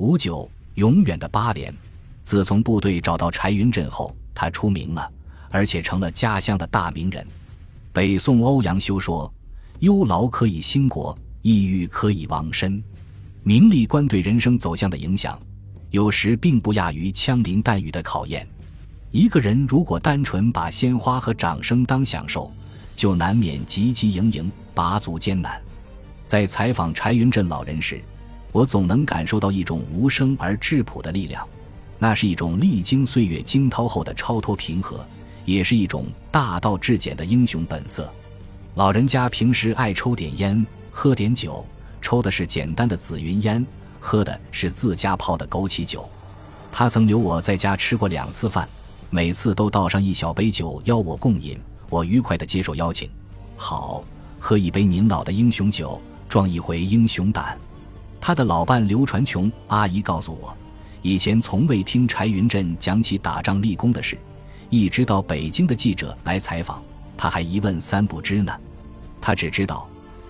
五九永远的八连。自从部队找到柴云振后，他出名了，而且成了家乡的大名人。北宋欧阳修说：“忧劳可以兴国，抑郁可以亡身。”名利观对人生走向的影响，有时并不亚于枪林弹雨的考验。一个人如果单纯把鲜花和掌声当享受，就难免汲汲营营，拔足艰难。在采访柴云振老人时，我总能感受到一种无声而质朴的力量，那是一种历经岁月惊涛后的超脱平和，也是一种大道至简的英雄本色。老人家平时爱抽点烟，喝点酒，抽的是简单的紫云烟，喝的是自家泡的枸杞酒。他曾留我在家吃过两次饭。每次都倒上一小杯酒邀我共饮，我愉快地接受邀请。好，喝一杯您老的英雄酒，壮一回英雄胆。他的老伴刘传琼阿姨告诉我，以前从未听柴云振讲起打仗立功的事，一直到北京的记者来采访，他还一问三不知呢。他只知道，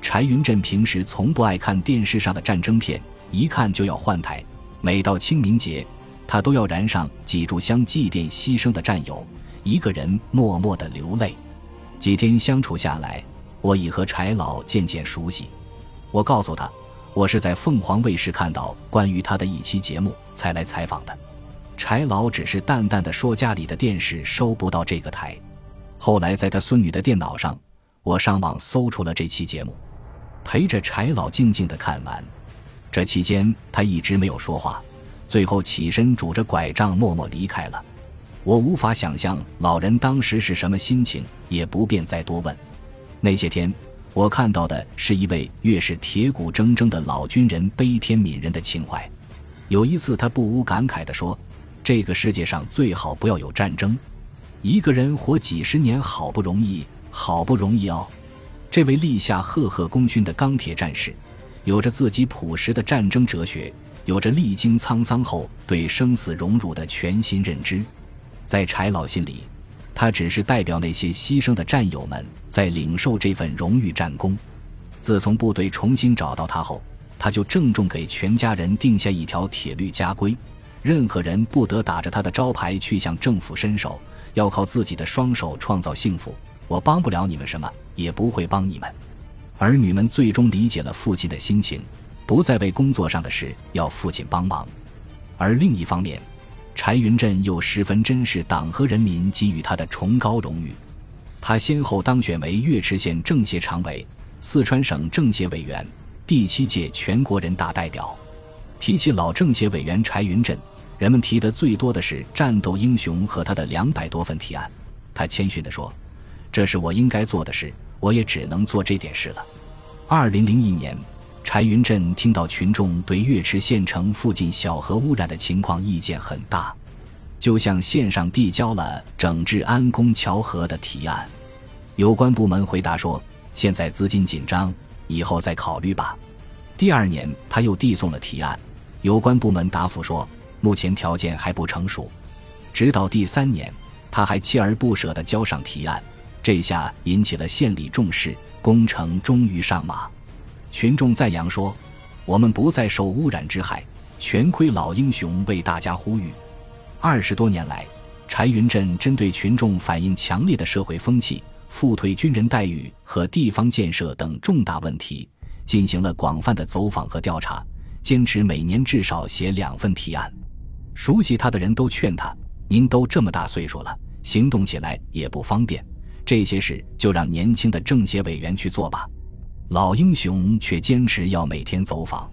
柴云振平时从不爱看电视上的战争片，一看就要换台。每到清明节。他都要燃上几炷香祭奠牺牲的战友，一个人默默的流泪。几天相处下来，我已和柴老渐渐熟悉。我告诉他，我是在凤凰卫视看到关于他的一期节目才来采访的。柴老只是淡淡的说：“家里的电视收不到这个台。”后来在他孙女的电脑上，我上网搜出了这期节目，陪着柴老静静的看完。这期间，他一直没有说话。最后起身拄着拐杖默默离开了，我无法想象老人当时是什么心情，也不便再多问。那些天，我看到的是一位越是铁骨铮铮的老军人悲天悯人的情怀。有一次，他不无感慨地说：“这个世界上最好不要有战争，一个人活几十年好不容易，好不容易哦。”这位立下赫赫功勋的钢铁战士，有着自己朴实的战争哲学。有着历经沧桑后对生死荣辱的全新认知，在柴老心里，他只是代表那些牺牲的战友们在领受这份荣誉战功。自从部队重新找到他后，他就郑重给全家人定下一条铁律家规：任何人不得打着他的招牌去向政府伸手，要靠自己的双手创造幸福。我帮不了你们什么，也不会帮你们。儿女们最终理解了父亲的心情。不再为工作上的事要父亲帮忙，而另一方面，柴云振又十分珍视党和人民给予他的崇高荣誉。他先后当选为岳池县政协常委、四川省政协委员、第七届全国人大代表。提起老政协委员柴云振，人们提的最多的是战斗英雄和他的两百多份提案。他谦逊地说：“这是我应该做的事，我也只能做这点事了。”二零零一年。柴云振听到群众对岳池县城附近小河污染的情况意见很大，就向县上递交了整治安公桥河的提案。有关部门回答说：“现在资金紧张，以后再考虑吧。”第二年，他又递送了提案，有关部门答复说：“目前条件还不成熟。”直到第三年，他还锲而不舍地交上提案，这下引起了县里重视，工程终于上马。群众赞扬说：“我们不再受污染之害，全亏老英雄为大家呼吁。”二十多年来，柴云振针对群众反映强烈的社会风气、复退军人待遇和地方建设等重大问题，进行了广泛的走访和调查，坚持每年至少写两份提案。熟悉他的人都劝他：“您都这么大岁数了，行动起来也不方便，这些事就让年轻的政协委员去做吧。”老英雄却坚持要每天走访。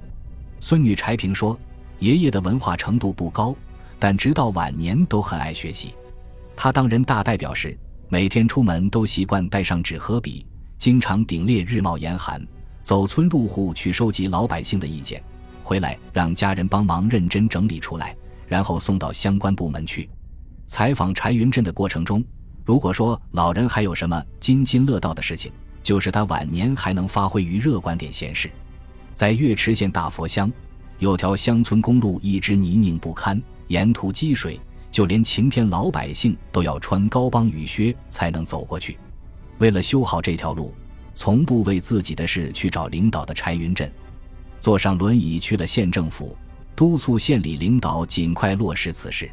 孙女柴平说：“爷爷的文化程度不高，但直到晚年都很爱学习。他当人大代表时，每天出门都习惯带上纸和笔，经常顶烈日冒严寒，走村入户去收集老百姓的意见，回来让家人帮忙认真整理出来，然后送到相关部门去。”采访柴云振的过程中，如果说老人还有什么津津乐道的事情，就是他晚年还能发挥于热观点闲事，在岳池县大佛乡，有条乡村公路一直泥泞不堪，沿途积水，就连晴天老百姓都要穿高帮雨靴才能走过去。为了修好这条路，从不为自己的事去找领导的柴云振，坐上轮椅去了县政府，督促县里领导尽快落实此事。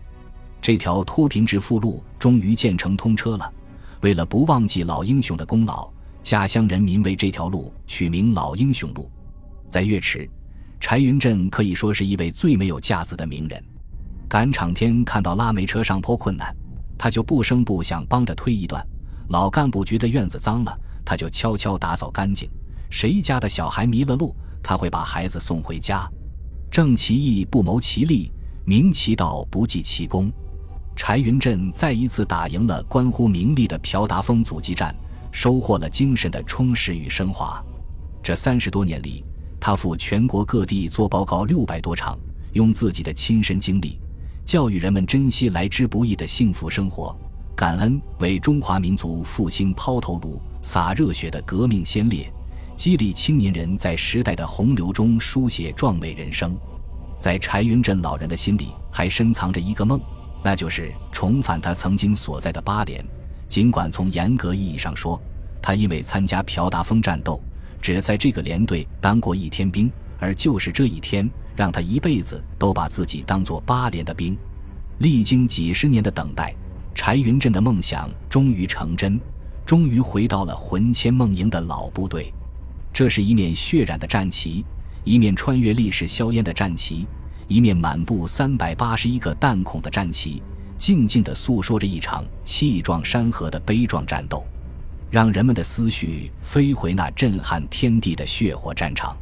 这条脱贫致富路终于建成通车了。为了不忘记老英雄的功劳，家乡人民为这条路取名“老英雄路”。在岳池，柴云振可以说是一位最没有架子的名人。赶场天看到拉煤车上坡困难，他就不声不响帮着推一段；老干部觉得院子脏了，他就悄悄打扫干净。谁家的小孩迷了路，他会把孩子送回家。正其义不谋其利，明其道不计其功。柴云振再一次打赢了关乎名利的朴达峰阻击战，收获了精神的充实与升华。这三十多年里，他赴全国各地做报告六百多场，用自己的亲身经历，教育人们珍惜来之不易的幸福生活，感恩为中华民族复兴抛头颅、洒热血的革命先烈。激励青年人在时代的洪流中书写壮美人生，在柴云振老人的心里还深藏着一个梦，那就是重返他曾经所在的八连。尽管从严格意义上说，他因为参加朴达峰战斗，只在这个连队当过一天兵，而就是这一天，让他一辈子都把自己当做八连的兵。历经几十年的等待，柴云振的梦想终于成真，终于回到了魂牵梦萦的老部队。这是一面血染的战旗，一面穿越历史硝烟的战旗，一面满布三百八十一个弹孔的战旗，静静地诉说着一场气壮山河的悲壮战斗，让人们的思绪飞回那震撼天地的血火战场。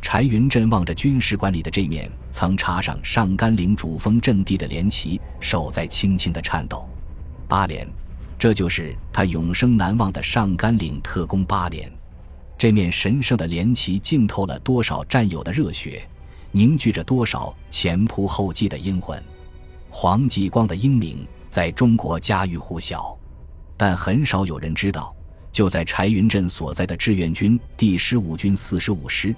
柴云振望着军事馆里的这面曾插上上甘岭主峰阵地的连旗，手在轻轻的颤抖。八连，这就是他永生难忘的上甘岭特工八连。这面神圣的连旗浸透了多少战友的热血，凝聚着多少前仆后继的英魂。黄继光的英名在中国家喻户晓，但很少有人知道，就在柴云振所在的志愿军第十五军四十五师，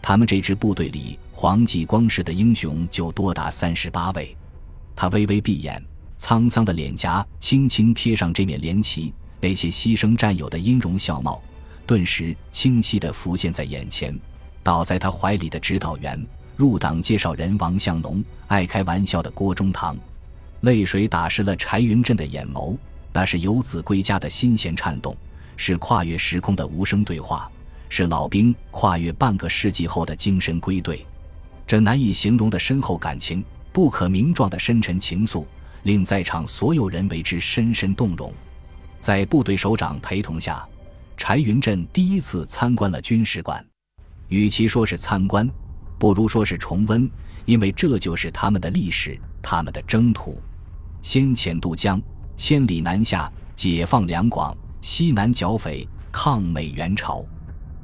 他们这支部队里，黄继光式的英雄就多达三十八位。他微微闭眼，沧桑的脸颊轻轻贴上这面连旗，那些牺牲战友的音容笑貌。顿时清晰地浮现在眼前，倒在他怀里的指导员、入党介绍人王向农，爱开玩笑的郭中堂，泪水打湿了柴云振的眼眸。那是游子归家的心弦颤动，是跨越时空的无声对话，是老兵跨越半个世纪后的精神归队。这难以形容的深厚感情，不可名状的深沉情愫，令在场所有人为之深深动容。在部队首长陪同下。柴云振第一次参观了军事馆，与其说是参观，不如说是重温，因为这就是他们的历史，他们的征途。先遣渡江，千里南下，解放两广，西南剿匪，抗美援朝。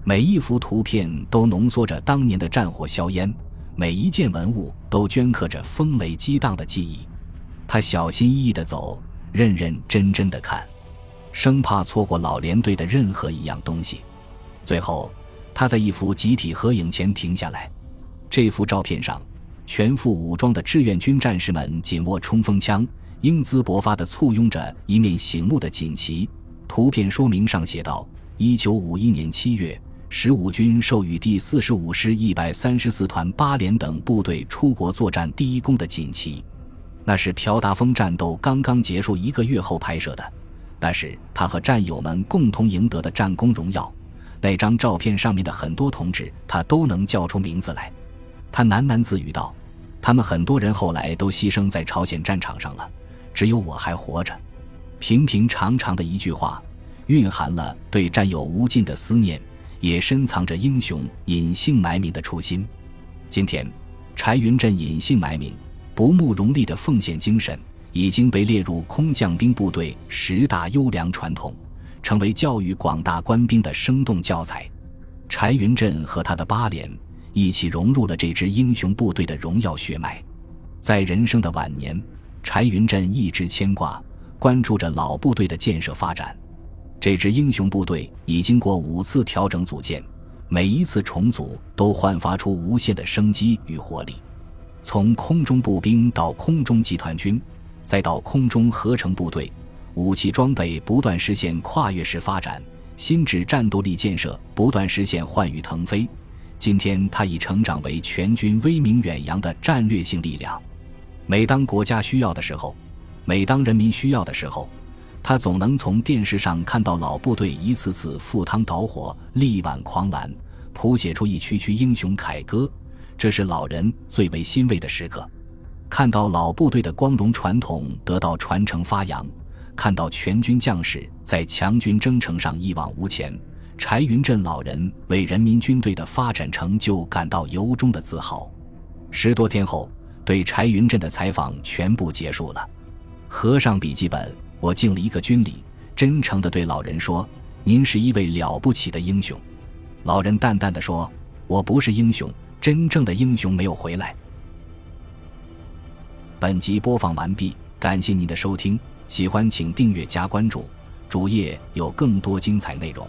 每一幅图片都浓缩着当年的战火硝烟，每一件文物都镌刻着风雷激荡的记忆。他小心翼翼地走，认认真真地看。生怕错过老连队的任何一样东西，最后他在一幅集体合影前停下来。这幅照片上，全副武装的志愿军战士们紧握冲锋枪，英姿勃发地簇拥着一面醒目的锦旗。图片说明上写道：“一九五一年七月，十五军授予第四十五师一百三十四团八连等部队出国作战第一功的锦旗。”那是朴达峰战斗刚刚结束一个月后拍摄的。那是他和战友们共同赢得的战功荣耀。那张照片上面的很多同志，他都能叫出名字来。他喃喃自语道：“他们很多人后来都牺牲在朝鲜战场上了，只有我还活着。”平平常常的一句话，蕴含了对战友无尽的思念，也深藏着英雄隐姓埋名的初心。今天，柴云振隐姓埋名、不慕荣利的奉献精神。已经被列入空降兵部队十大优良传统，成为教育广大官兵的生动教材。柴云振和他的八连一起融入了这支英雄部队的荣耀血脉。在人生的晚年，柴云振一直牵挂、关注着老部队的建设发展。这支英雄部队已经过五次调整组建，每一次重组都焕发出无限的生机与活力。从空中步兵到空中集团军。再到空中合成部队，武器装备不断实现跨越式发展，新质战斗力建设不断实现换羽腾飞，今天他已成长为全军威名远扬的战略性力量。每当国家需要的时候，每当人民需要的时候，他总能从电视上看到老部队一次次赴汤蹈火、力挽狂澜，谱写出一曲曲英雄凯歌。这是老人最为欣慰的时刻。看到老部队的光荣传统得到传承发扬，看到全军将士在强军征程上一往无前，柴云振老人为人民军队的发展成就感到由衷的自豪。十多天后，对柴云振的采访全部结束了。合上笔记本，我敬了一个军礼，真诚地对老人说：“您是一位了不起的英雄。”老人淡淡的说：“我不是英雄，真正的英雄没有回来。”本集播放完毕，感谢您的收听，喜欢请订阅加关注，主页有更多精彩内容。